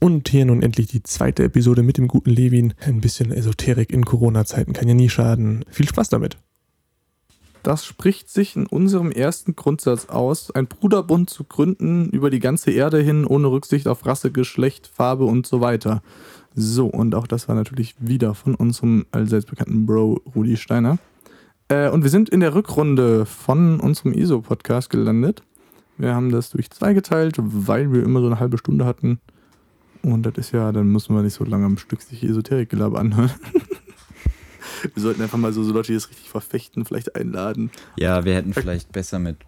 Und hier nun endlich die zweite Episode mit dem guten Levin. Ein bisschen Esoterik in Corona-Zeiten kann ja nie schaden. Viel Spaß damit. Das spricht sich in unserem ersten Grundsatz aus, ein Bruderbund zu gründen über die ganze Erde hin, ohne Rücksicht auf Rasse, Geschlecht, Farbe und so weiter. So, und auch das war natürlich wieder von unserem allseits bekannten Bro Rudi Steiner. Äh, und wir sind in der Rückrunde von unserem ISO-Podcast gelandet. Wir haben das durch zwei geteilt, weil wir immer so eine halbe Stunde hatten. Und das ist ja, dann müssen wir nicht so lange am Stück sich Esoterik-Gelaber anhören. wir sollten einfach mal so, so Leute, die das richtig verfechten, vielleicht einladen. Ja, wir hätten vielleicht besser mit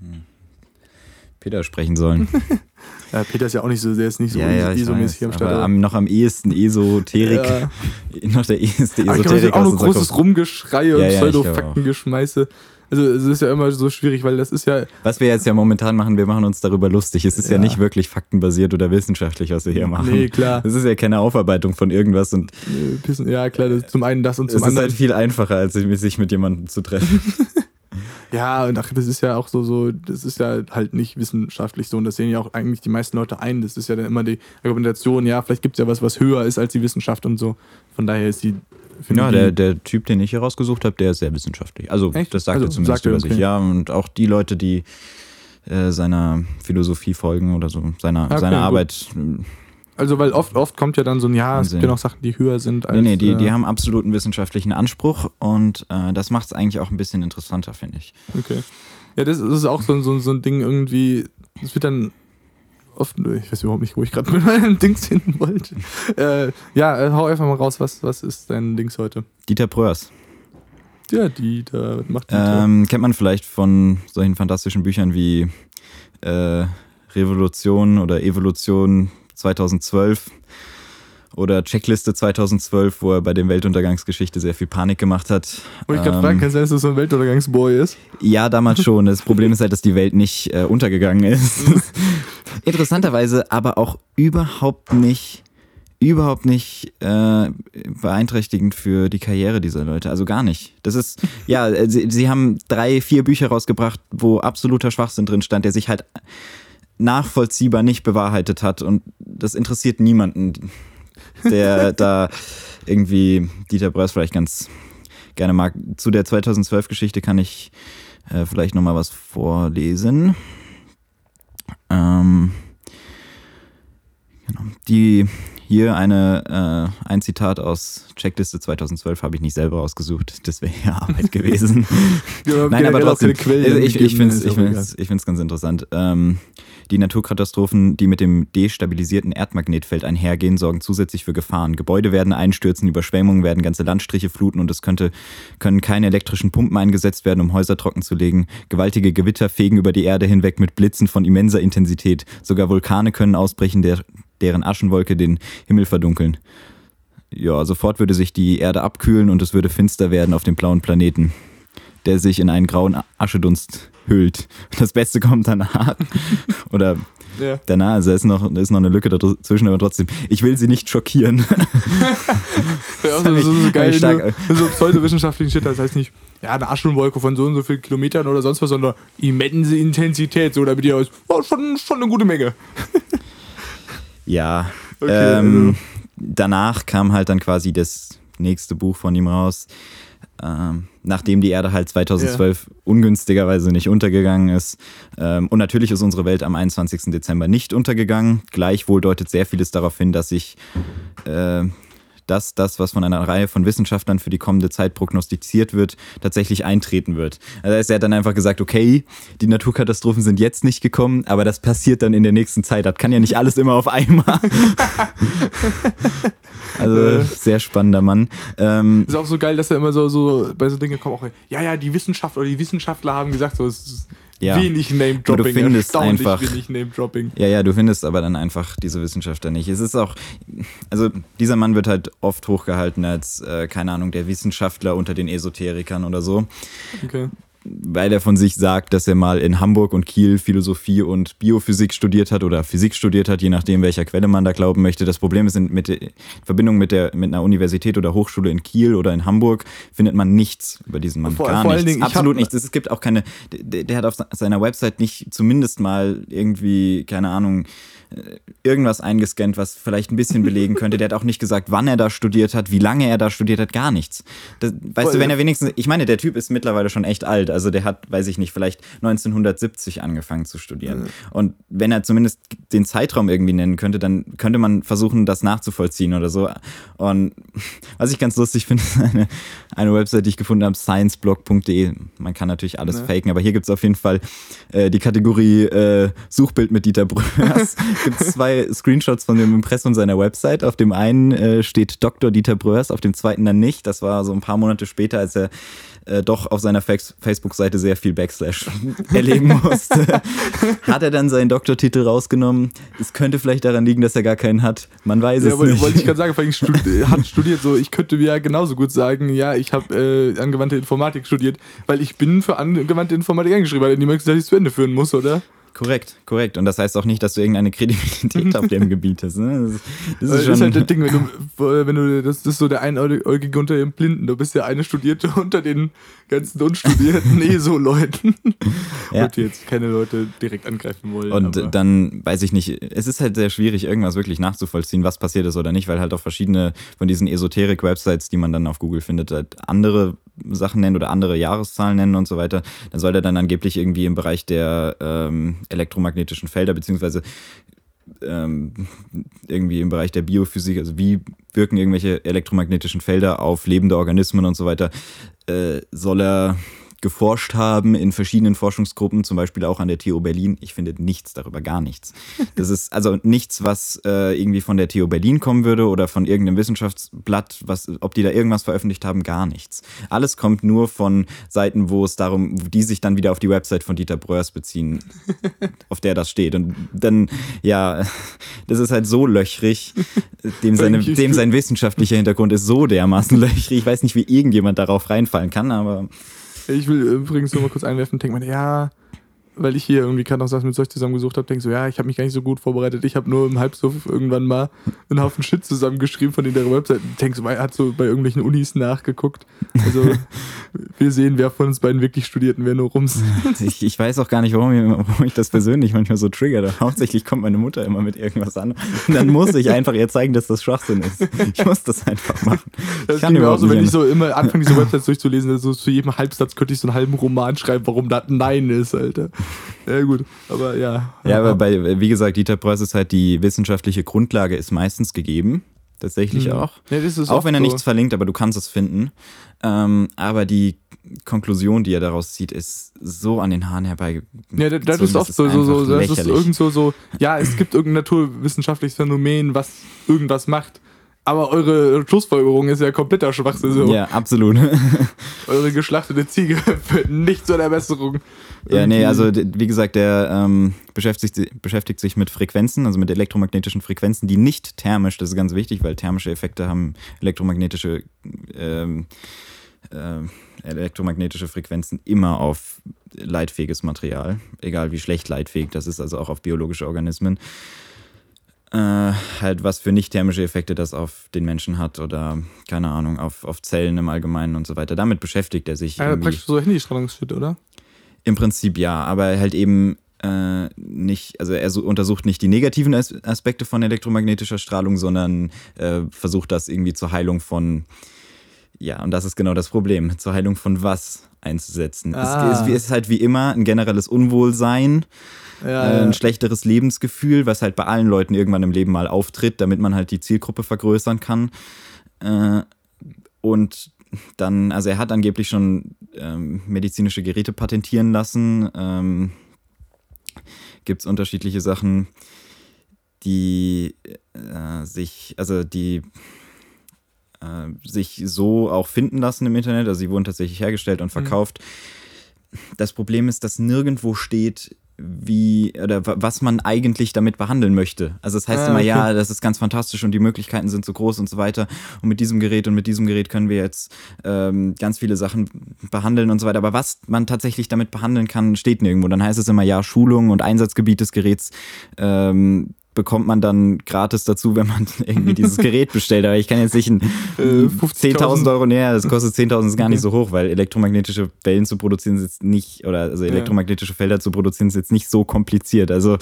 hm, Peter sprechen sollen. ja, Peter ist ja auch nicht so, der ist nicht so ja, ja, ISO-mäßig am Start. Aber am, noch am ehesten Esoterik. Ja. noch der eheste Esoterik. Aber ich auch noch großes Rumgeschrei und ja, Pseudo-Faktengeschmeiße. Also es ist ja immer so schwierig, weil das ist ja. Was wir jetzt ja momentan machen, wir machen uns darüber lustig. Es ist ja, ja nicht wirklich faktenbasiert oder wissenschaftlich, was wir hier machen. Nee, klar. Es ist ja keine Aufarbeitung von irgendwas und. Ja, klar, zum einen das und zum es anderen. Es ist halt viel einfacher, als sich mit jemandem zu treffen. ja, und ach, das ist ja auch so, so, das ist ja halt nicht wissenschaftlich so. Und das sehen ja auch eigentlich die meisten Leute ein. Das ist ja dann immer die Argumentation, ja, vielleicht gibt es ja was, was höher ist als die Wissenschaft und so. Von daher ist die ja, der, der Typ, den ich hier rausgesucht habe, der ist sehr wissenschaftlich. Also, Echt? das sagt also, er zumindest sagt über okay. sich. Ja, und auch die Leute, die äh, seiner Philosophie folgen oder so, seiner, okay, seiner Arbeit. Äh, also, weil oft, oft kommt ja dann so ein Ja, es gibt ja noch Sachen, die höher sind als. Nee, nee, die, die äh, haben absoluten wissenschaftlichen Anspruch und äh, das macht es eigentlich auch ein bisschen interessanter, finde ich. Okay. Ja, das, das ist auch so, so, so ein Ding irgendwie. Es wird dann oft, ich weiß überhaupt nicht, wo ich gerade mit meinem Dings hin wollte. Äh, ja, äh, hau einfach mal raus, was, was ist dein Dings heute? Dieter Pröers. Ja, Dieter, macht Dieter? Ähm, kennt man vielleicht von solchen fantastischen Büchern wie äh, Revolution oder Evolution 2012 oder Checkliste 2012, wo er bei der Weltuntergangsgeschichte sehr viel Panik gemacht hat. Und ich gerade ähm, fragen, kann sein, dass das so ein Weltuntergangsboy ist? Ja, damals schon. Das Problem ist halt, dass die Welt nicht äh, untergegangen ist. Interessanterweise aber auch überhaupt nicht überhaupt nicht äh, beeinträchtigend für die Karriere dieser Leute. Also gar nicht. Das ist, ja, äh, sie, sie haben drei, vier Bücher rausgebracht, wo absoluter Schwachsinn drin stand, der sich halt nachvollziehbar nicht bewahrheitet hat. Und das interessiert niemanden der da irgendwie Dieter Breuers vielleicht ganz gerne mag. Zu der 2012-Geschichte kann ich äh, vielleicht nochmal was vorlesen. Ähm, genau. Die hier eine, äh, ein Zitat aus Checkliste 2012 habe ich nicht selber ausgesucht, das wäre ja Arbeit gewesen. Nein, aber trotzdem, also ich, ich finde es ich ich ganz interessant. Ähm, die Naturkatastrophen, die mit dem destabilisierten Erdmagnetfeld einhergehen, sorgen zusätzlich für Gefahren. Gebäude werden einstürzen, Überschwemmungen werden ganze Landstriche fluten und es könnte, können keine elektrischen Pumpen eingesetzt werden, um Häuser trocken zu legen. Gewaltige Gewitter fegen über die Erde hinweg mit Blitzen von immenser Intensität. Sogar Vulkane können ausbrechen, der, deren Aschenwolke den Himmel verdunkeln. Ja, sofort würde sich die Erde abkühlen und es würde finster werden auf dem blauen Planeten, der sich in einen grauen Aschedunst hüllt. Das Beste kommt danach. Oder ja. danach, also ist noch, ist noch eine Lücke dazwischen, aber trotzdem, ich will sie nicht schockieren. ja, also, so, so geil, stark, so, so pseudowissenschaftlichen Shit, das heißt nicht, ja, eine Aschenwolke von so und so vielen Kilometern oder sonst was, sondern immense Intensität, so damit ihr aus, oh, schon, schon eine gute Menge. Ja, okay, ähm, also. danach kam halt dann quasi das nächste Buch von ihm raus. Ähm, nachdem die Erde halt 2012 ja. ungünstigerweise nicht untergegangen ist. Ähm, und natürlich ist unsere Welt am 21. Dezember nicht untergegangen. Gleichwohl deutet sehr vieles darauf hin, dass sich äh, dass das, was von einer Reihe von Wissenschaftlern für die kommende Zeit prognostiziert wird, tatsächlich eintreten wird. Also er hat dann einfach gesagt, okay, die Naturkatastrophen sind jetzt nicht gekommen, aber das passiert dann in der nächsten Zeit. Das kann ja nicht alles immer auf einmal. Also sehr spannender Mann. Ähm, ist auch so geil, dass er immer so, so bei so Dingen kommt auch, ja, ja, die Wissenschaft oder die Wissenschaftler haben gesagt, so, es ist ja. wenig Name-Dropping. Du findest einfach. Wenig Name-Dropping. Ja, ja, du findest aber dann einfach diese Wissenschaftler nicht. Es ist auch, also dieser Mann wird halt oft hochgehalten als, äh, keine Ahnung, der Wissenschaftler unter den Esoterikern oder so. Okay. Weil er von sich sagt, dass er mal in Hamburg und Kiel Philosophie und Biophysik studiert hat oder Physik studiert hat, je nachdem, welcher Quelle man da glauben möchte. Das Problem ist, mit der Verbindung mit, der, mit einer Universität oder Hochschule in Kiel oder in Hamburg findet man nichts über diesen Mann. Vor, Gar vor nichts. Dingen, Absolut nichts. Es gibt auch keine, der, der hat auf seiner Website nicht zumindest mal irgendwie, keine Ahnung, äh, irgendwas eingescannt, was vielleicht ein bisschen belegen könnte. Der hat auch nicht gesagt, wann er da studiert hat, wie lange er da studiert hat, gar nichts. Das, weißt Voll, du, wenn er wenigstens, ich meine, der Typ ist mittlerweile schon echt alt, also der hat, weiß ich nicht, vielleicht 1970 angefangen zu studieren. Mhm. Und wenn er zumindest den Zeitraum irgendwie nennen könnte, dann könnte man versuchen, das nachzuvollziehen oder so. Und was ich ganz lustig finde, ist eine, eine Website, die ich gefunden habe, scienceblog.de. Man kann natürlich alles ja. faken, aber hier gibt es auf jeden Fall äh, die Kategorie äh, Suchbild mit Dieter Bröers. gibt es zwei Screenshots von dem Impressum seiner Website. Auf dem einen äh, steht Dr. Dieter Bröers, auf dem zweiten dann nicht. Das war so ein paar Monate später, als er äh, doch auf seiner Facebook-Seite sehr viel Backslash erleben musste. hat er dann seinen Doktortitel rausgenommen? Es könnte vielleicht daran liegen, dass er gar keinen hat. Man weiß ja, es nicht. Wollte ich gerade sagen, weil ich studi hat studiert, so ich könnte mir ja genauso gut sagen, ja, ich habe äh, angewandte Informatik studiert, weil ich bin für angewandte Informatik eingeschrieben, weil die möchte, dass ich es zu Ende führen muss, oder? Korrekt, korrekt. Und das heißt auch nicht, dass du irgendeine Kredibilität auf dem Gebiet hast. Ne? Das, das, ist, das ist halt das Ding, wenn du, wenn du, das ist so der Einäugige unter den Blinden. Du bist ja eine Studierte unter den ganzen Unstudierten ESO-Leuten. ja. Und jetzt keine Leute direkt angreifen wollen. Und aber. dann weiß ich nicht, es ist halt sehr schwierig, irgendwas wirklich nachzuvollziehen, was passiert ist oder nicht, weil halt auch verschiedene von diesen Esoterik-Websites, die man dann auf Google findet, halt andere Sachen nennen oder andere Jahreszahlen nennen und so weiter. Dann soll er dann angeblich irgendwie im Bereich der ähm, elektromagnetischen Felder, beziehungsweise ähm, irgendwie im Bereich der Biophysik, also wie wirken irgendwelche elektromagnetischen Felder auf lebende Organismen und so weiter, äh, soll er geforscht haben in verschiedenen Forschungsgruppen, zum Beispiel auch an der TU Berlin. Ich finde nichts darüber, gar nichts. Das ist also nichts, was äh, irgendwie von der TU Berlin kommen würde oder von irgendeinem Wissenschaftsblatt, was, ob die da irgendwas veröffentlicht haben, gar nichts. Alles kommt nur von Seiten, wo es darum, die sich dann wieder auf die Website von Dieter Bröers beziehen, auf der das steht. Und dann, ja, das ist halt so löchrig, dem, seine, dem sein wissenschaftlicher Hintergrund ist so dermaßen löchrig. Ich weiß nicht, wie irgendjemand darauf reinfallen kann, aber ich will übrigens nur mal kurz einwerfen, denke mir, ja, weil ich hier irgendwie was mit euch zusammengesucht habe, denke so, ja, ich habe mich gar nicht so gut vorbereitet. Ich habe nur im Halbsuff irgendwann mal einen Haufen Shit zusammengeschrieben von der Website. Denke so, hat so bei irgendwelchen Unis nachgeguckt. Also wir sehen, wer von uns beiden wirklich studiert und wer nur rums. Ich, ich weiß auch gar nicht, warum ich, warum ich das persönlich manchmal so triggere. Hauptsächlich kommt meine Mutter immer mit irgendwas an und dann muss ich einfach ihr zeigen, dass das Schwachsinn ist. Ich muss das einfach machen. Das ich kann mir auch so, wenn ich so immer anfange, diese Websites durchzulesen, also zu jedem Halbsatz könnte ich so einen halben Roman schreiben, warum das Nein ist, Alter. Ja, gut, aber ja. Ja, aber bei, wie gesagt, Dieter Preuß ist halt die wissenschaftliche Grundlage ist meistens gegeben. Tatsächlich mhm. auch. Ja, auch wenn er so. nichts verlinkt, aber du kannst es finden. Ähm, aber die Konklusion, die er daraus zieht, ist so an den Haaren herbei. Ja, das, das ist oft so, so, so das ist irgend so, so, ja, es gibt irgendein naturwissenschaftliches Phänomen, was irgendwas macht. Aber eure Schlussfolgerung ist ja kompletter Schwachsinn. So. Ja, absolut. eure geschlachtete Ziege führt nicht zur Erbesserung. Ja, nee, also wie gesagt, der ähm, beschäftigt, beschäftigt sich mit Frequenzen, also mit elektromagnetischen Frequenzen, die nicht thermisch, das ist ganz wichtig, weil thermische Effekte haben elektromagnetische, ähm, äh, elektromagnetische Frequenzen immer auf leitfähiges Material, egal wie schlecht leitfähig das ist, also auch auf biologische Organismen. Äh, halt was für nicht thermische Effekte das auf den Menschen hat oder keine Ahnung, auf, auf Zellen im Allgemeinen und so weiter. Damit beschäftigt er sich. Ja, praktisch so Handystrahlungsshit, oder? Im Prinzip ja, aber halt eben äh, nicht, also er so, untersucht nicht die negativen As Aspekte von elektromagnetischer Strahlung, sondern äh, versucht das irgendwie zur Heilung von, ja, und das ist genau das Problem, zur Heilung von was einzusetzen. Ah. Es, es ist halt wie immer ein generelles Unwohlsein. Ja, äh, ein schlechteres Lebensgefühl, was halt bei allen Leuten irgendwann im Leben mal auftritt, damit man halt die Zielgruppe vergrößern kann. Äh, und dann, also er hat angeblich schon ähm, medizinische Geräte patentieren lassen. Ähm, Gibt es unterschiedliche Sachen, die äh, sich, also die äh, sich so auch finden lassen im Internet. Also sie wurden tatsächlich hergestellt und mhm. verkauft. Mhm. Das Problem ist, dass nirgendwo steht, wie oder was man eigentlich damit behandeln möchte. Also es das heißt ah, immer, okay. ja, das ist ganz fantastisch und die Möglichkeiten sind so groß und so weiter. Und mit diesem Gerät und mit diesem Gerät können wir jetzt ähm, ganz viele Sachen behandeln und so weiter. Aber was man tatsächlich damit behandeln kann, steht nirgendwo. Dann heißt es immer, ja, Schulung und Einsatzgebiet des Geräts ähm, bekommt man dann gratis dazu, wenn man irgendwie dieses Gerät bestellt. Aber ich kann jetzt nicht ein äh, 10.000 Euro, näher, das kostet 10.000, ist gar nicht so hoch, weil elektromagnetische Wellen zu produzieren ist jetzt nicht, oder also elektromagnetische Felder zu produzieren ist jetzt nicht so kompliziert. Also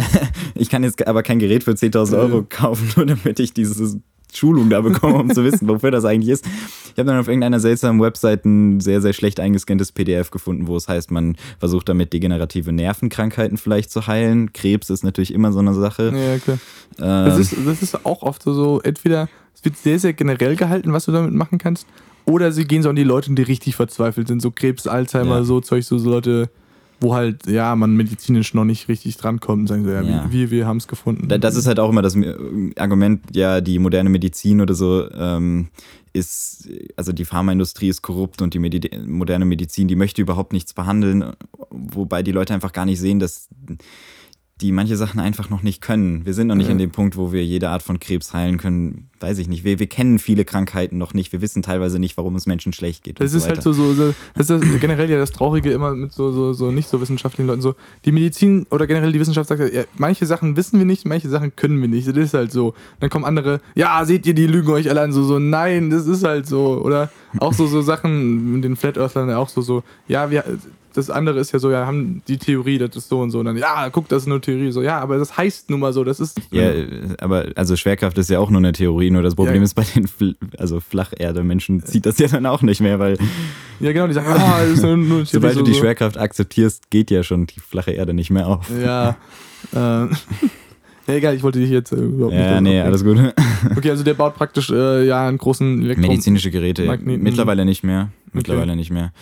ich kann jetzt aber kein Gerät für 10.000 Euro kaufen, nur damit ich dieses Schulung da bekommen, um zu wissen, wofür das eigentlich ist. Ich habe dann auf irgendeiner seltsamen Website ein sehr, sehr schlecht eingescanntes PDF gefunden, wo es heißt, man versucht damit degenerative Nervenkrankheiten vielleicht zu heilen. Krebs ist natürlich immer so eine Sache. Ja, klar. Ähm, das, ist, das ist auch oft so, so, entweder es wird sehr, sehr generell gehalten, was du damit machen kannst, oder sie gehen so an die Leute, die richtig verzweifelt sind, so Krebs, Alzheimer, ja. so Zeug, so, so Leute wo halt, ja, man medizinisch noch nicht richtig drankommt und sagen so, ja, ja. wir, wir haben es gefunden. Das ist halt auch immer das Argument, ja, die moderne Medizin oder so ähm, ist, also die Pharmaindustrie ist korrupt und die Medi moderne Medizin, die möchte überhaupt nichts behandeln, wobei die Leute einfach gar nicht sehen, dass die manche Sachen einfach noch nicht können. Wir sind noch nicht ja. an dem Punkt, wo wir jede Art von Krebs heilen können. Weiß ich nicht. Wir, wir kennen viele Krankheiten noch nicht. Wir wissen teilweise nicht, warum es Menschen schlecht geht. Das ist so halt so, so, so, das ist generell ja das Traurige immer mit so, so, so nicht so wissenschaftlichen Leuten. So, die Medizin oder generell die Wissenschaft sagt, ja, manche Sachen wissen wir nicht, manche Sachen können wir nicht. Das ist halt so. Dann kommen andere, ja, seht ihr, die lügen euch alle an. So, so, nein, das ist halt so. Oder auch so, so Sachen mit den Flat Earthlern auch so, so, ja, wir, das andere ist ja so, ja, haben die Theorie, das ist so und so. Und dann, ja, guck, das ist eine Theorie. So, ja, aber das heißt nun mal so, das ist. Ja, aber also Schwerkraft ist ja auch nur eine Theorie, nur das Problem ja. ist bei den Fl also Flacherde-Menschen zieht das ja dann auch nicht mehr, weil. Ja, genau, die sagen, ah, das ist nur, eine Theorie. Sobald du die so. Schwerkraft akzeptierst, geht ja schon die flache Erde nicht mehr auf. Ja. äh. Ja, egal, ich wollte dich jetzt äh, überhaupt ja, nicht. Ja, nee, alles gut. Okay, also der baut praktisch äh, ja einen großen Elektro Medizinische Geräte. Magneten. Mittlerweile nicht mehr. Mittlerweile okay. nicht mehr.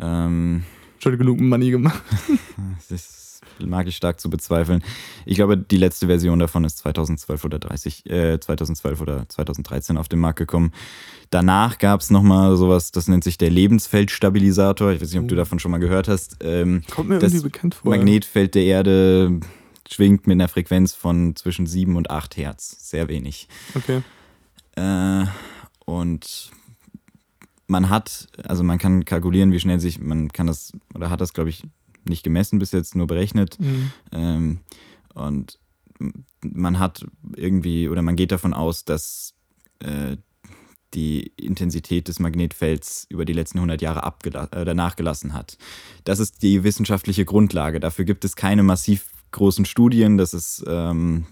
Ähm, schon genug Money gemacht. das mag ich stark zu bezweifeln. Ich glaube, die letzte Version davon ist 2012 oder 30, äh, 2012 oder 2013 auf den Markt gekommen. Danach gab es nochmal sowas, das nennt sich der Lebensfeldstabilisator. Ich weiß nicht, ob du oh. davon schon mal gehört hast. Ähm, Kommt mir irgendwie bekannt vor. Magnetfeld der Erde schwingt mit einer Frequenz von zwischen 7 und 8 Hertz. Sehr wenig. Okay. Äh, und man hat, also man kann kalkulieren, wie schnell sich, man kann das, oder hat das, glaube ich, nicht gemessen bis jetzt, nur berechnet. Mhm. Ähm, und man hat irgendwie, oder man geht davon aus, dass äh, die Intensität des Magnetfelds über die letzten 100 Jahre äh, nachgelassen hat. Das ist die wissenschaftliche Grundlage. Dafür gibt es keine massiv großen Studien. Das ist, ähm,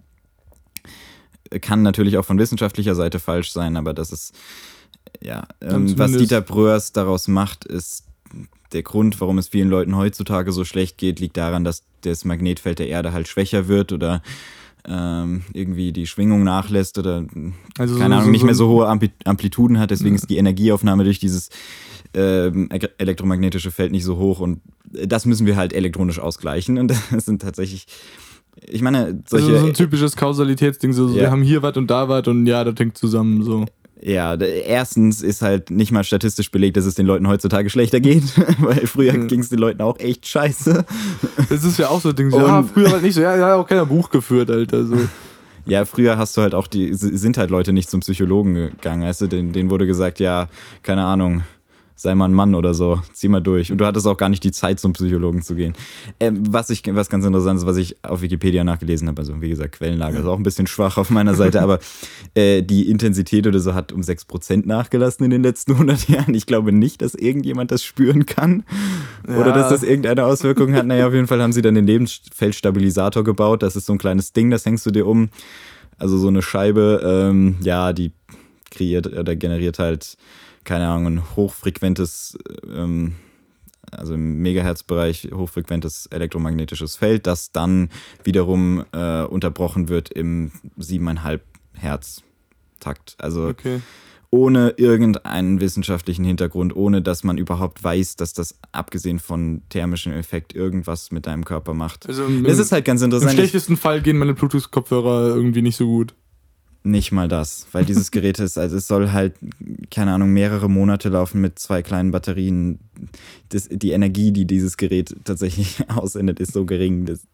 kann natürlich auch von wissenschaftlicher Seite falsch sein, aber das ist ja, ähm, was Dieter Bröers daraus macht, ist der Grund, warum es vielen Leuten heutzutage so schlecht geht, liegt daran, dass das Magnetfeld der Erde halt schwächer wird oder ähm, irgendwie die Schwingung nachlässt oder also keine so, Ahnung, so, nicht mehr so hohe Amplituden hat. Deswegen ja. ist die Energieaufnahme durch dieses ähm, elektromagnetische Feld nicht so hoch und das müssen wir halt elektronisch ausgleichen und das sind tatsächlich ich meine, solche. Also so ein typisches Kausalitätsding, so, ja. wir haben hier was und da was und ja, das hängt zusammen so. Ja, erstens ist halt nicht mal statistisch belegt, dass es den Leuten heutzutage schlechter geht, weil früher mhm. ging es den Leuten auch echt scheiße. Das ist ja auch so ein Ding. Ja, früher war nicht so, ja, ja, auch keiner Buch geführt, Alter. So. Ja, früher hast du halt auch die, sind halt Leute nicht zum Psychologen gegangen, weißt du, denen, denen wurde gesagt, ja, keine Ahnung, sei mal ein Mann oder so, zieh mal durch. Und du hattest auch gar nicht die Zeit, zum Psychologen zu gehen. Ähm, was, ich, was ganz interessant ist, was ich auf Wikipedia nachgelesen habe, also wie gesagt, Quellenlage ist auch ein bisschen schwach auf meiner Seite, aber äh, die Intensität oder so hat um 6% nachgelassen in den letzten 100 Jahren. Ich glaube nicht, dass irgendjemand das spüren kann ja. oder dass das irgendeine Auswirkung hat. Naja, auf jeden Fall haben sie dann den Lebensfeldstabilisator gebaut. Das ist so ein kleines Ding, das hängst du dir um. Also so eine Scheibe, ähm, ja, die kreiert oder generiert halt keine Ahnung, ein hochfrequentes, ähm, also im Megahertz-Bereich hochfrequentes elektromagnetisches Feld, das dann wiederum äh, unterbrochen wird im 7,5 Hertz-Takt. Also okay. ohne irgendeinen wissenschaftlichen Hintergrund, ohne dass man überhaupt weiß, dass das abgesehen von thermischem Effekt irgendwas mit deinem Körper macht. Also im, ist halt ganz interessant. Im schlechtesten Fall gehen meine Bluetooth-Kopfhörer irgendwie nicht so gut. Nicht mal das, weil dieses Gerät ist, also es soll halt, keine Ahnung, mehrere Monate laufen mit zwei kleinen Batterien. Das, die Energie, die dieses Gerät tatsächlich aussendet, ist so gering. Das,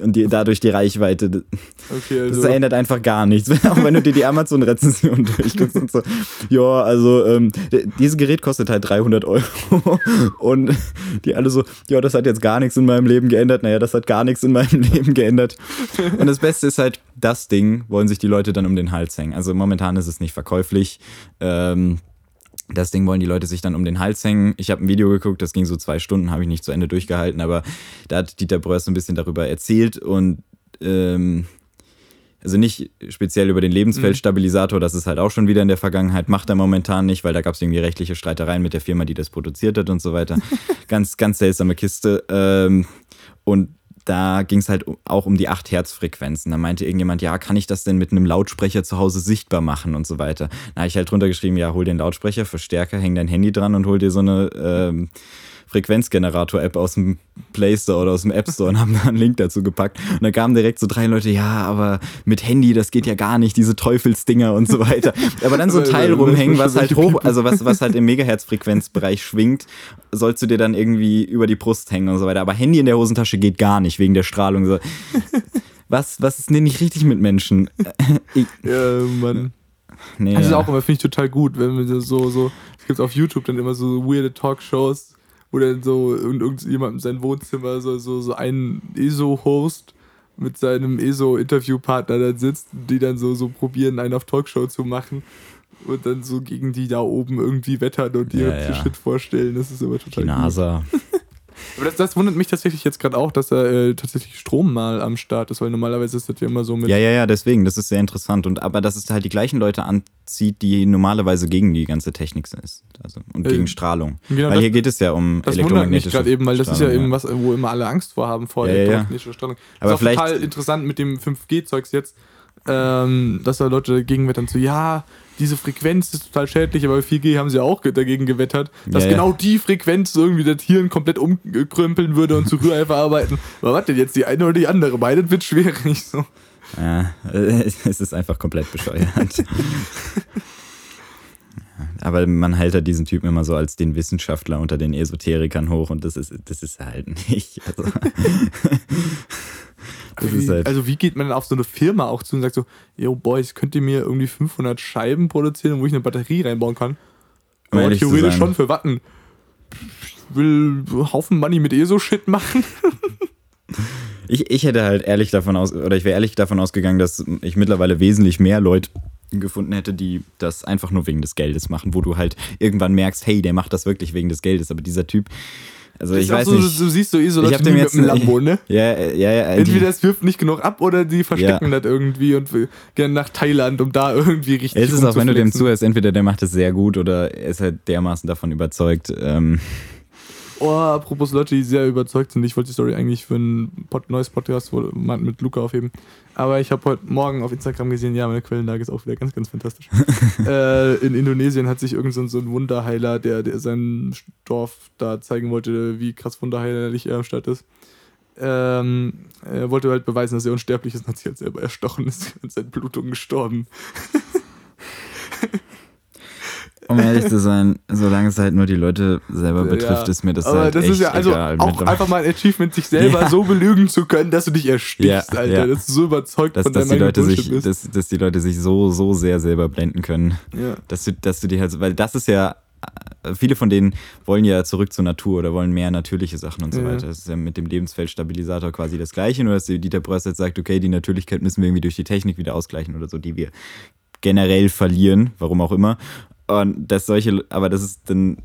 und die, dadurch die Reichweite. Okay, also. Das ändert einfach gar nichts. Auch wenn du dir die Amazon-Rezension durchguckst und so. Ja, also ähm, dieses Gerät kostet halt 300 Euro. Und die alle so, ja, das hat jetzt gar nichts in meinem Leben geändert. Naja, das hat gar nichts in meinem Leben geändert. Und das Beste ist halt, das Ding wollen sich die Leute dann um den Hals hängen. Also momentan ist es nicht verkäuflich. Ähm, das Ding wollen die Leute sich dann um den Hals hängen. Ich habe ein Video geguckt, das ging so zwei Stunden, habe ich nicht zu Ende durchgehalten, aber da hat Dieter Bröers ein bisschen darüber erzählt und ähm, also nicht speziell über den Lebensfeldstabilisator, das ist halt auch schon wieder in der Vergangenheit, macht er momentan nicht, weil da gab es irgendwie rechtliche Streitereien mit der Firma, die das produziert hat und so weiter. ganz, ganz seltsame Kiste. Ähm, und da ging es halt auch um die 8 Hertz Frequenzen. Da meinte irgendjemand, ja, kann ich das denn mit einem Lautsprecher zu Hause sichtbar machen und so weiter. Da habe ich halt drunter geschrieben, ja, hol den Lautsprecher, Verstärker, häng dein Handy dran und hol dir so eine ähm, Frequenzgenerator-App aus dem Play Store oder aus dem App Store und haben da einen Link dazu gepackt. Und da kamen direkt so drei Leute, ja, aber mit Handy, das geht ja gar nicht, diese Teufelsdinger und so weiter. Aber dann so ein Teil rumhängen, was halt hoch, also was, was halt im Megahertz-Frequenzbereich schwingt, sollst du dir dann irgendwie über die Brust hängen und so weiter. Aber Handy in der Hosentasche geht gar nicht, wegen der Strahlung. So. Was, was ist denn nicht richtig mit Menschen? Ich, ja, Mann. Nee, das ist auch immer, finde ich total gut, wenn wir so, so, es gibt auf YouTube dann immer so weirde Talkshows, wo dann so irgendjemand in seinem Wohnzimmer so, so, so ein ESO-Host mit seinem ESO-Interviewpartner dann sitzt, die dann so, so probieren, einen auf Talkshow zu machen und dann so gegen die da oben irgendwie wettern und ihr ja, ja. Shit vorstellen. Das ist immer total Die NASA. Aber das, das, wundert mich tatsächlich jetzt gerade auch, dass da äh, tatsächlich Strom mal am Start ist, weil normalerweise ist das ja immer so mit. Ja, ja, ja, deswegen, das ist sehr interessant. Und aber dass es halt die gleichen Leute anzieht, die normalerweise gegen die ganze Technik sind. Also, und äh, gegen Strahlung. Genau, weil das, hier geht es ja um das elektromagnetische gerade eben, weil das ist ja irgendwas, wo immer alle Angst vor haben vor ja, elektromagnetischer Strahlung. Das aber ist auch vielleicht total interessant mit dem 5G-Zeugs jetzt, ähm, dass da Leute dagegen wettern so, ja, diese Frequenz ist total schädlich, aber bei 4G haben sie auch dagegen gewettert, dass ja, genau die Frequenz irgendwie das Hirn komplett umkrümpeln würde und zu Rührei verarbeiten. Aber was denn jetzt, die eine oder die andere? Beides wird schwierig. So. Ja, es ist einfach komplett bescheuert. Aber man hält halt diesen Typen immer so als den Wissenschaftler unter den Esoterikern hoch und das ist, das ist er halt nicht. Also wie, halt also wie geht man denn auf so eine Firma auch zu und sagt so, yo Boys, könnt ihr mir irgendwie 500 Scheiben produzieren, wo ich eine Batterie reinbauen kann? Um Aber theoretisch schon für Watten. Ich will einen Haufen Money mit ESO-Shit machen. ich, ich hätte halt ehrlich davon aus, oder ich wäre ehrlich davon ausgegangen, dass ich mittlerweile wesentlich mehr Leute gefunden hätte, die das einfach nur wegen des Geldes machen, wo du halt irgendwann merkst, hey, der macht das wirklich wegen des Geldes, aber dieser Typ, also das ich weiß so, nicht. Du siehst so Isolation ich mit dem Lambo, ne? Ja, ja, ja. Entweder es wirft nicht genug ab oder die verstecken ja. das irgendwie und gehen nach Thailand, um da irgendwie richtig Es ist auch, wenn du dem zuhörst, entweder der macht es sehr gut oder er ist halt dermaßen davon überzeugt. Ähm, Oh, apropos Leute, die sehr überzeugt sind. Ich wollte die Story eigentlich für ein Pod neues Podcast mit Luca aufheben. Aber ich habe heute Morgen auf Instagram gesehen, ja, meine Quellenlage ist auch wieder ganz, ganz fantastisch. äh, in Indonesien hat sich irgend so, so ein Wunderheiler, der, der seinem Dorf da zeigen wollte, wie krass wunderheilerlich er am Start ist. Ähm, er wollte halt beweisen, dass er unsterblich ist und hat sich halt selber erstochen, ist seine Blutung gestorben. Um ehrlich zu sein, solange es halt nur die Leute selber betrifft, ja. ist mir das Aber halt das echt ist ja also egal. auch einfach mal ein Achievement, sich selber ja. so belügen zu können, dass du dich erstickst, ja, Alter. Dass du so überzeugt dass, von dass deinem die Leute sich, bist. Dass, dass die Leute sich so, so sehr selber blenden können. Dass du, dass du die halt, weil das ist ja viele von denen wollen ja zurück zur Natur oder wollen mehr natürliche Sachen und so weiter. Das ist ja mit dem Lebensfeldstabilisator quasi das Gleiche, nur dass Dieter Bröss jetzt sagt, okay, die Natürlichkeit müssen wir irgendwie durch die Technik wieder ausgleichen oder so, die wir generell verlieren, warum auch immer. Und dass solche, aber das ist dann,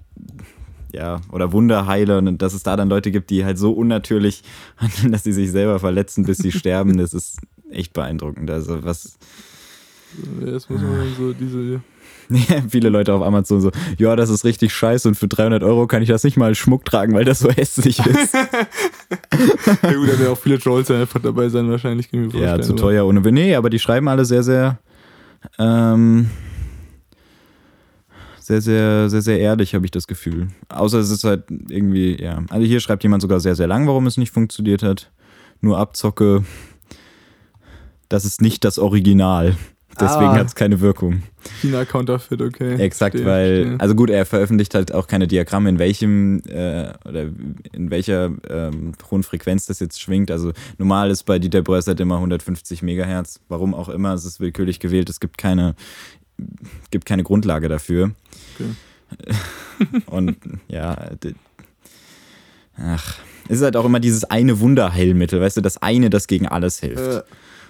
ja, oder Wunderheiler und dass es da dann Leute gibt, die halt so unnatürlich handeln, dass sie sich selber verletzen, bis sie sterben, das ist echt beeindruckend. Also was. Das muss man so diese. viele Leute auf Amazon so, ja, das ist richtig scheiße und für 300 Euro kann ich das nicht mal Schmuck tragen, weil das so hässlich ist. ja gut, da werden auch viele Trolls einfach dabei sein wahrscheinlich. Ja, zu teuer ohne... Nee, aber die schreiben alle sehr, sehr... Ähm, sehr, sehr, sehr, sehr ehrlich, habe ich das Gefühl. Außer es ist halt irgendwie, ja. Also hier schreibt jemand sogar sehr, sehr lang, warum es nicht funktioniert hat. Nur Abzocke. Das ist nicht das Original. Deswegen ah, hat es keine Wirkung. China Counterfeit, okay. Exakt, verstehe, weil, verstehe. also gut, er veröffentlicht halt auch keine Diagramme, in welchem äh, oder in welcher ähm, hohen Frequenz das jetzt schwingt. Also normal ist bei Dieter Breuß halt immer 150 Megahertz. Warum auch immer, es ist willkürlich gewählt. Es gibt keine, gibt keine Grundlage dafür. Okay. Und ja, ach, es ist halt auch immer dieses eine Wunderheilmittel, weißt du, das eine, das gegen alles hilft. Äh.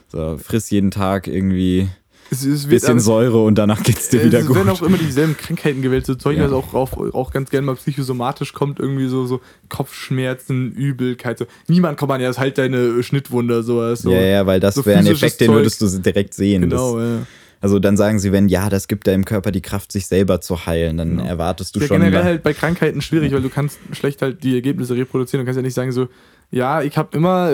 So, friss jeden Tag irgendwie es, es bisschen aber, Säure und danach geht's dir wieder es gut. Es werden auch immer dieselben Krankheiten gewählt, so Zeug, ja. das auch, auch, auch ganz gerne mal psychosomatisch kommt, irgendwie so, so Kopfschmerzen, Übelkeit. So. Niemand kommt an, ja, das ist halt deine Schnittwunde, sowas. So. Ja, ja, weil das so wäre ein Effekt, den würdest du direkt sehen. Genau, das, ja. Also dann sagen sie, wenn ja, das gibt deinem Körper die Kraft, sich selber zu heilen, dann genau. erwartest du ja, schon. Ja, generell halt bei Krankheiten schwierig, weil du kannst schlecht halt die Ergebnisse reproduzieren. Du kannst ja nicht sagen so, ja, ich habe immer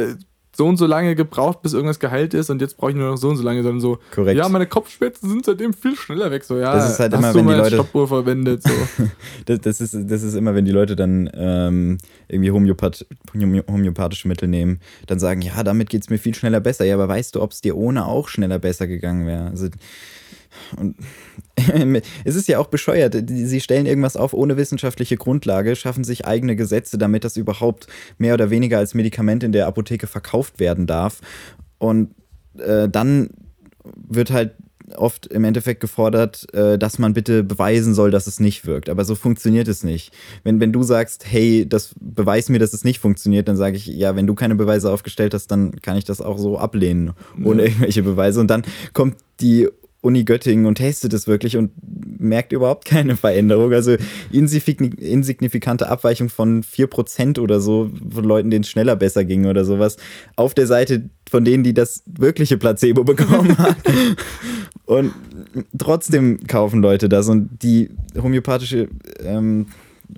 so und so lange gebraucht, bis irgendwas geheilt ist und jetzt brauche ich nur noch so und so lange, sondern so, Korrekt. ja, meine Kopfschmerzen sind seitdem viel schneller weg. So, ja, das ist halt immer, wenn die Leute Stoppuhr verwendet. So. das, das, ist, das ist immer, wenn die Leute dann ähm, irgendwie Homöopath homöopathische Mittel nehmen, dann sagen, ja, damit geht es mir viel schneller besser. Ja, aber weißt du, ob es dir ohne auch schneller besser gegangen wäre? Also und es ist ja auch bescheuert. Sie stellen irgendwas auf ohne wissenschaftliche Grundlage, schaffen sich eigene Gesetze, damit das überhaupt mehr oder weniger als Medikament in der Apotheke verkauft werden darf. Und äh, dann wird halt oft im Endeffekt gefordert, äh, dass man bitte beweisen soll, dass es nicht wirkt. Aber so funktioniert es nicht. Wenn, wenn du sagst, hey, das beweis mir, dass es nicht funktioniert, dann sage ich, ja, wenn du keine Beweise aufgestellt hast, dann kann ich das auch so ablehnen, ohne ja. irgendwelche Beweise. Und dann kommt die Uni Göttingen und testet es wirklich und merkt überhaupt keine Veränderung. Also insignifikante Abweichung von 4% oder so von Leuten, denen es schneller besser ging oder sowas. Auf der Seite von denen, die das wirkliche Placebo bekommen haben. und trotzdem kaufen Leute das. Und die homöopathische ähm,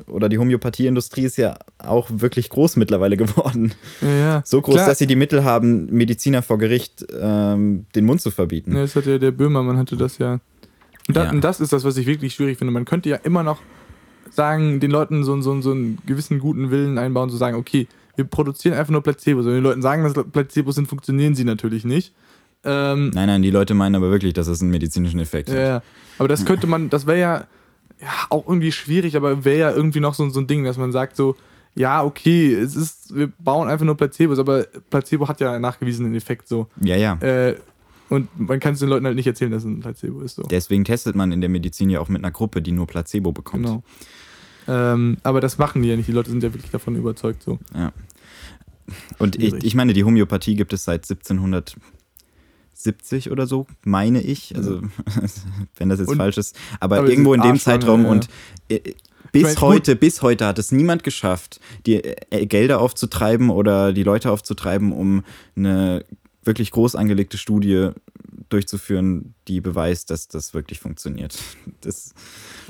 oder die Homöopathieindustrie ist ja auch wirklich groß mittlerweile geworden. Ja, ja. So groß, Klar. dass sie die Mittel haben, Mediziner vor Gericht ähm, den Mund zu verbieten. Ja, das hat ja der Böhmermann hatte das ja. Und, da, ja. und, das ist das, was ich wirklich schwierig finde. Man könnte ja immer noch sagen, den Leuten so, so, so einen gewissen guten Willen einbauen, zu sagen, okay, wir produzieren einfach nur Placebos. Wenn die Leute sagen, dass Placebos sind, funktionieren sie natürlich nicht. Ähm, nein, nein, die Leute meinen aber wirklich, dass es einen medizinischen Effekt ja, hat. Ja, aber das könnte man, das wäre ja ja, auch irgendwie schwierig, aber wäre ja irgendwie noch so, so ein Ding, dass man sagt so, ja, okay, es ist, wir bauen einfach nur Placebos, aber Placebo hat ja einen nachgewiesenen Effekt so. Ja, ja. Äh, und man kann es den Leuten halt nicht erzählen, dass es ein Placebo ist. So. Deswegen testet man in der Medizin ja auch mit einer Gruppe, die nur Placebo bekommt. Genau. Ähm, aber das machen die ja nicht. Die Leute sind ja wirklich davon überzeugt. So. Ja. Und ich, ich, meine, die Homöopathie gibt es seit 1700 70 oder so, meine ich. Also, wenn das jetzt und, falsch ist. Aber, aber irgendwo in dem Zeitraum ja. und äh, bis meine, heute, bis heute hat es niemand geschafft, die äh, Gelder aufzutreiben oder die Leute aufzutreiben, um eine wirklich groß angelegte Studie durchzuführen, die beweist, dass das wirklich funktioniert. Das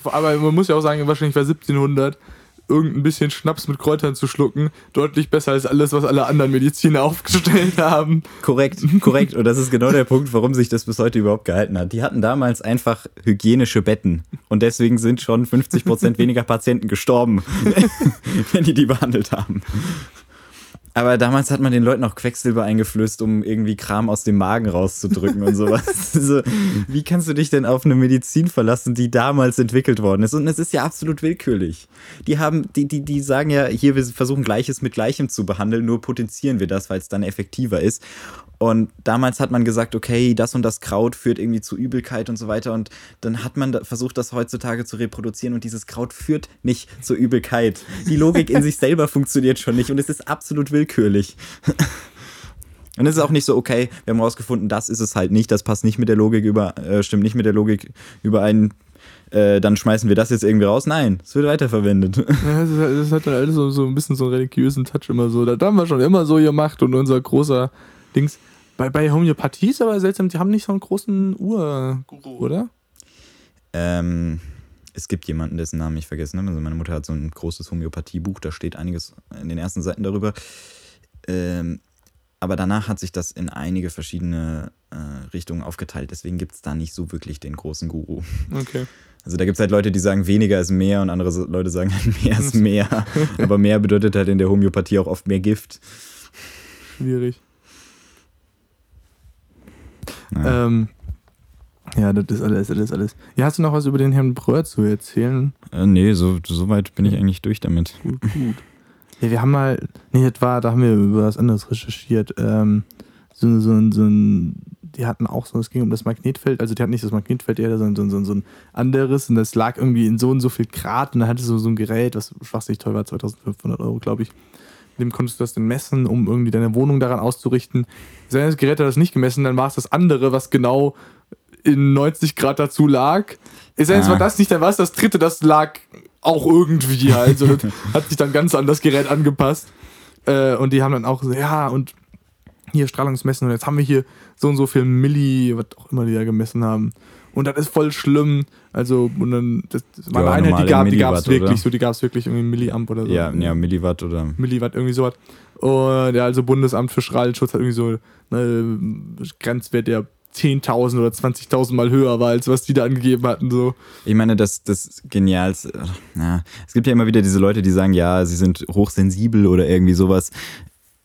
aber man muss ja auch sagen, wahrscheinlich war 1700 irgendein bisschen Schnaps mit Kräutern zu schlucken, deutlich besser als alles, was alle anderen Mediziner aufgestellt haben. Korrekt, korrekt. Und das ist genau der Punkt, warum sich das bis heute überhaupt gehalten hat. Die hatten damals einfach hygienische Betten. Und deswegen sind schon 50 Prozent weniger Patienten gestorben, wenn die die behandelt haben. Aber damals hat man den Leuten auch Quecksilber eingeflößt, um irgendwie Kram aus dem Magen rauszudrücken und sowas. also, wie kannst du dich denn auf eine Medizin verlassen, die damals entwickelt worden ist? Und es ist ja absolut willkürlich. Die haben, die, die, die sagen ja, hier, wir versuchen Gleiches mit Gleichem zu behandeln, nur potenzieren wir das, weil es dann effektiver ist. Und damals hat man gesagt, okay, das und das Kraut führt irgendwie zu Übelkeit und so weiter. Und dann hat man versucht, das heutzutage zu reproduzieren und dieses Kraut führt nicht zur Übelkeit. Die Logik in sich selber funktioniert schon nicht und es ist absolut willkürlich. Und es ist auch nicht so, okay, wir haben rausgefunden, das ist es halt nicht, das passt nicht mit der Logik über, äh, stimmt nicht mit der Logik überein, äh, dann schmeißen wir das jetzt irgendwie raus. Nein, es wird weiterverwendet. Ja, das, hat, das hat dann alles so, so ein bisschen so einen religiösen Touch immer so. Das haben wir schon immer so gemacht und unser großer Dings. Bei, bei Homöopathie ist aber seltsam, die haben nicht so einen großen Urguru, oder? Ähm, es gibt jemanden, dessen Namen ich vergessen habe. Also meine Mutter hat so ein großes Homöopathiebuch, da steht einiges in den ersten Seiten darüber. Ähm, aber danach hat sich das in einige verschiedene äh, Richtungen aufgeteilt. Deswegen gibt es da nicht so wirklich den großen Guru. Okay. Also da gibt es halt Leute, die sagen, weniger ist mehr und andere Leute sagen, mehr ist mehr. aber mehr bedeutet halt in der Homöopathie auch oft mehr Gift. Schwierig. Ähm, Ja, das ist alles, das ist alles. Ja, hast du noch was über den Herrn Bröhr zu erzählen? Äh, nee, so, so weit bin ich eigentlich durch damit. Gut, gut. Ja, wir haben mal, nee, das war, da haben wir über was anderes recherchiert. Ähm, so, so, so ein, die hatten auch so, es ging um das Magnetfeld, also die hatten nicht das Magnetfeld Erde, sondern so, so, so ein anderes und das lag irgendwie in so und so viel Grad und da hatte so, so ein Gerät, was schwachsinnig teuer war, 2500 Euro, glaube ich. Dem konntest du das dann messen, um irgendwie deine Wohnung daran auszurichten. Sein Gerät hat das nicht gemessen, dann war es das andere, was genau in 90 Grad dazu lag. Jetzt ah. war das nicht, dann war es das dritte, das lag auch irgendwie halt. So, das hat sich dann ganz an das Gerät angepasst. Äh, und die haben dann auch so, ja, und hier Strahlungsmessen und jetzt haben wir hier so und so viel Milli, was auch immer die da gemessen haben. Und das ist voll schlimm. Also, und dann, das, das war ja, eine Einheit, die gab, die es wirklich, oder? so, die gab es wirklich irgendwie Milliamp oder so. Ja, ja, Milliwatt oder. Milliwatt, irgendwie sowas. Und ja, also Bundesamt für Strahlenschutz hat irgendwie so ne, Grenzwert, der 10.000 oder 20.000 Mal höher war, als was die da angegeben hatten. So. Ich meine, das, das Genialste, ja, es gibt ja immer wieder diese Leute, die sagen, ja, sie sind hochsensibel oder irgendwie sowas.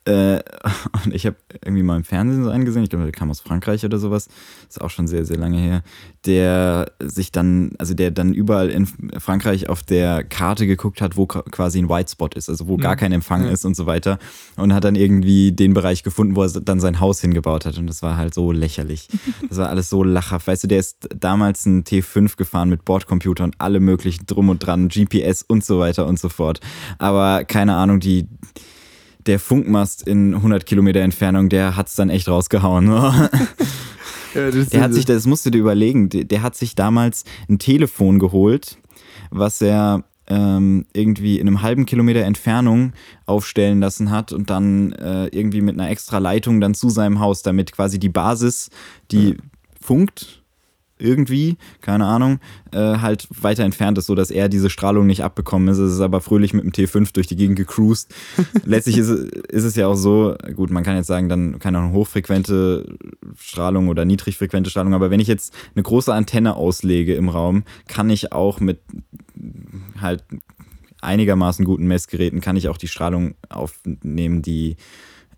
Äh, und ich habe irgendwie mal im Fernsehen so einen gesehen, ich glaube, der kam aus Frankreich oder sowas, ist auch schon sehr, sehr lange her, der sich dann, also der dann überall in Frankreich auf der Karte geguckt hat, wo quasi ein White Spot ist, also wo mhm. gar kein Empfang mhm. ist und so weiter und hat dann irgendwie den Bereich gefunden, wo er dann sein Haus hingebaut hat und das war halt so lächerlich. Das war alles so lachhaft. Weißt du, der ist damals ein T5 gefahren mit Bordcomputer und alle möglichen drum und dran, GPS und so weiter und so fort. Aber keine Ahnung, die der Funkmast in 100 Kilometer Entfernung, der hat es dann echt rausgehauen. ja, der hat sich, das musst du dir überlegen, der, der, hat sich damals ein Telefon geholt, was er ähm, irgendwie in einem halben Kilometer Entfernung aufstellen lassen hat und dann äh, irgendwie mit einer extra Leitung dann zu seinem Haus, damit quasi die Basis, die ja. funkt, irgendwie, keine Ahnung, äh, halt weiter entfernt ist, sodass er diese Strahlung nicht abbekommen ist. Es ist aber fröhlich mit dem T5 durch die Gegend gecruised. Letztlich ist, ist es ja auch so, gut, man kann jetzt sagen, dann keine Ahnung, hochfrequente Strahlung oder niedrigfrequente Strahlung, aber wenn ich jetzt eine große Antenne auslege im Raum, kann ich auch mit halt einigermaßen guten Messgeräten, kann ich auch die Strahlung aufnehmen, die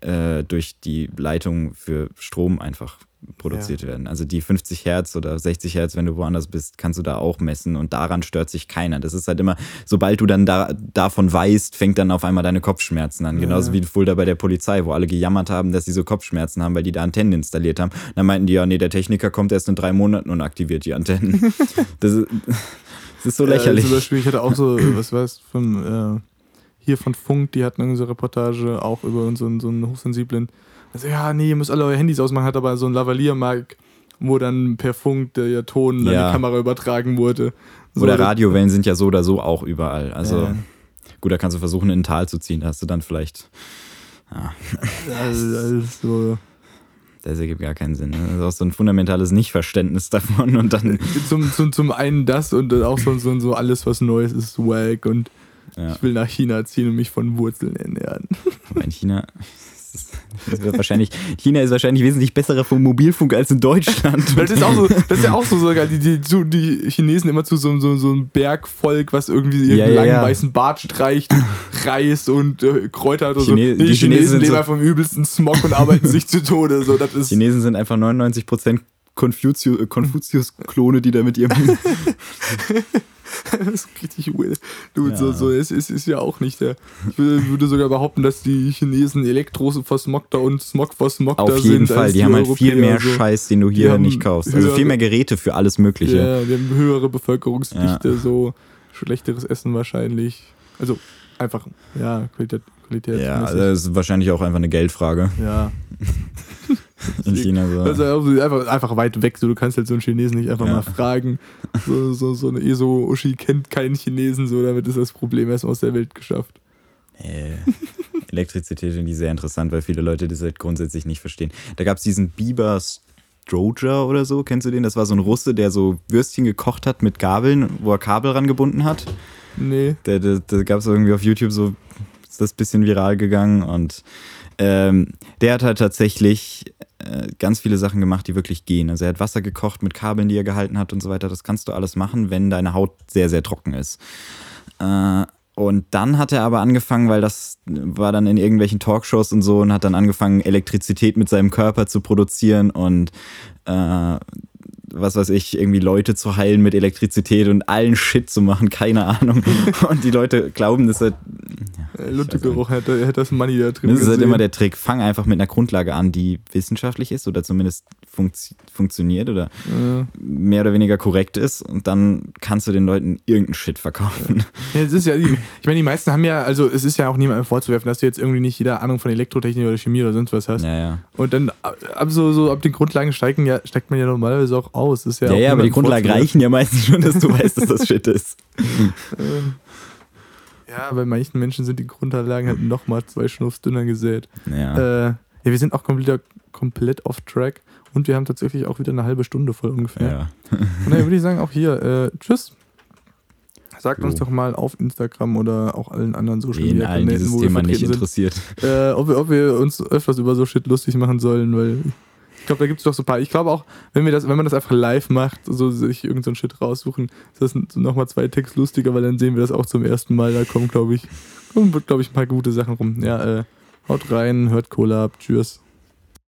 äh, durch die Leitung für Strom einfach produziert ja. werden. Also die 50 Hertz oder 60 Hertz, wenn du woanders bist, kannst du da auch messen und daran stört sich keiner. Das ist halt immer, sobald du dann da, davon weißt, fängt dann auf einmal deine Kopfschmerzen an. Genauso ja. wie Fulda bei der Polizei, wo alle gejammert haben, dass sie so Kopfschmerzen haben, weil die da Antennen installiert haben. Dann meinten die, ja, nee, der Techniker kommt erst in drei Monaten und aktiviert die Antennen. das, ist, das ist so lächerlich. Ja, zum Beispiel, ich hatte auch so, was weiß von äh, hier von Funk, die hatten unsere Reportage auch über unseren so einen hochsensiblen also, ja, nee, ihr müsst alle eure Handys ausmachen, hat aber so ein Lavalier-Mark, wo dann per Funk der Ton ja. an die Kamera übertragen wurde. So, oder Radiowellen sind ja so oder so auch überall. Also, ja. gut, da kannst du versuchen, in ein Tal zu ziehen, da hast du dann vielleicht. Ja. Also, also, das ergibt gar keinen Sinn. Ne? Das ist auch so ein fundamentales Nichtverständnis davon und dann. Zum, zum, zum einen das und auch so, so, so alles, was Neues ist, swag und ja. ich will nach China ziehen und mich von Wurzeln ernähren. Aber in China wahrscheinlich, China ist wahrscheinlich wesentlich besserer vom Mobilfunk als in Deutschland. das ist, auch so, das ist ja auch so sogar, die, die, die Chinesen immer zu so, so, so einem Bergvolk, was irgendwie ihren ja, ja, langen ja. weißen Bart streicht, Reis und äh, Kräuter oder Chine so. Die, die Chinesen, Chinesen leben so im übelsten Smog und arbeiten sich zu Tode. So, das ist Chinesen sind einfach 99% Konfuzius-Klone, die da mit ihrem das ist richtig weird. Du, ja. so, so, es, es ist ja auch nicht der. Ich würde sogar behaupten, dass die Chinesen Elektros versmogter und Smog versmogter sind. Auf jeden Fall, die, die haben halt viel mehr so. Scheiß, den du hier nicht kaufst. Also viel mehr Geräte für alles Mögliche. Ja, die haben höhere Bevölkerungsdichte, ja. so schlechteres Essen wahrscheinlich. Also einfach, ja, Qualität. Qualität ja, also das ist wahrscheinlich auch einfach eine Geldfrage. Ja. in China so. Also einfach, einfach weit weg, so, du kannst halt so einen Chinesen nicht einfach ja. mal fragen. So, so, so eine ESO-Uschi kennt keinen Chinesen, so damit ist das Problem erstmal aus der Welt geschafft. Äh, Elektrizität finde ich sehr interessant, weil viele Leute das halt grundsätzlich nicht verstehen. Da gab es diesen Biber Stroger oder so, kennst du den? Das war so ein Russe, der so Würstchen gekocht hat mit Gabeln, wo er Kabel rangebunden hat. Nee. Da, da, da gab es irgendwie auf YouTube so, ist das bisschen viral gegangen und ähm, der hat halt tatsächlich äh, ganz viele Sachen gemacht, die wirklich gehen. Also er hat Wasser gekocht mit Kabeln, die er gehalten hat und so weiter. Das kannst du alles machen, wenn deine Haut sehr, sehr trocken ist. Äh, und dann hat er aber angefangen, weil das war dann in irgendwelchen Talkshows und so und hat dann angefangen, Elektrizität mit seinem Körper zu produzieren und äh, was weiß ich, irgendwie Leute zu heilen mit Elektrizität und allen Shit zu machen, keine Ahnung. Und die Leute glauben, dass er. Ja, Luntegeruch hätte, hätte das Money da drin. Das ist halt immer der Trick. Fang einfach mit einer Grundlage an, die wissenschaftlich ist oder zumindest funktio funktioniert oder ja. mehr oder weniger korrekt ist und dann kannst du den Leuten irgendeinen Shit verkaufen. Ja, es ist ja, ich meine, die meisten haben ja, also es ist ja auch niemandem vorzuwerfen, dass du jetzt irgendwie nicht jeder Ahnung von Elektrotechnik oder Chemie oder sonst was hast. Ja, ja. Und dann ab so, so ab den Grundlagen steigen ja, steigt man ja normalerweise auch aus. ist ja, ja, ja aber die Grundlagen reichen ja meistens schon, dass du weißt, dass das Shit ist. Ja, bei manchen Menschen sind die Grundlagen halt nochmal zwei Schnuffs dünner gesät. Ja. Äh, ja, wir sind auch komplett, komplett off track und wir haben tatsächlich auch wieder eine halbe Stunde voll ungefähr. Ja. und daher würde ich sagen, auch hier, äh, tschüss. Sagt jo. uns doch mal auf Instagram oder auch allen anderen Social Media Kanälen, dieses wo Thema nicht interessiert. Äh, ob, wir, ob wir uns öfters über so Shit lustig machen sollen, weil glaube, da gibt es doch so ein paar. Ich glaube auch, wenn, wir das, wenn man das einfach live macht, so sich irgendeinen so Shit raussuchen, ist das nochmal zwei Ticks lustiger, weil dann sehen wir das auch zum ersten Mal. Da kommen, glaube ich, glaube ich, ein paar gute Sachen rum. Ja, äh, haut rein, hört Cola ab, tschüss.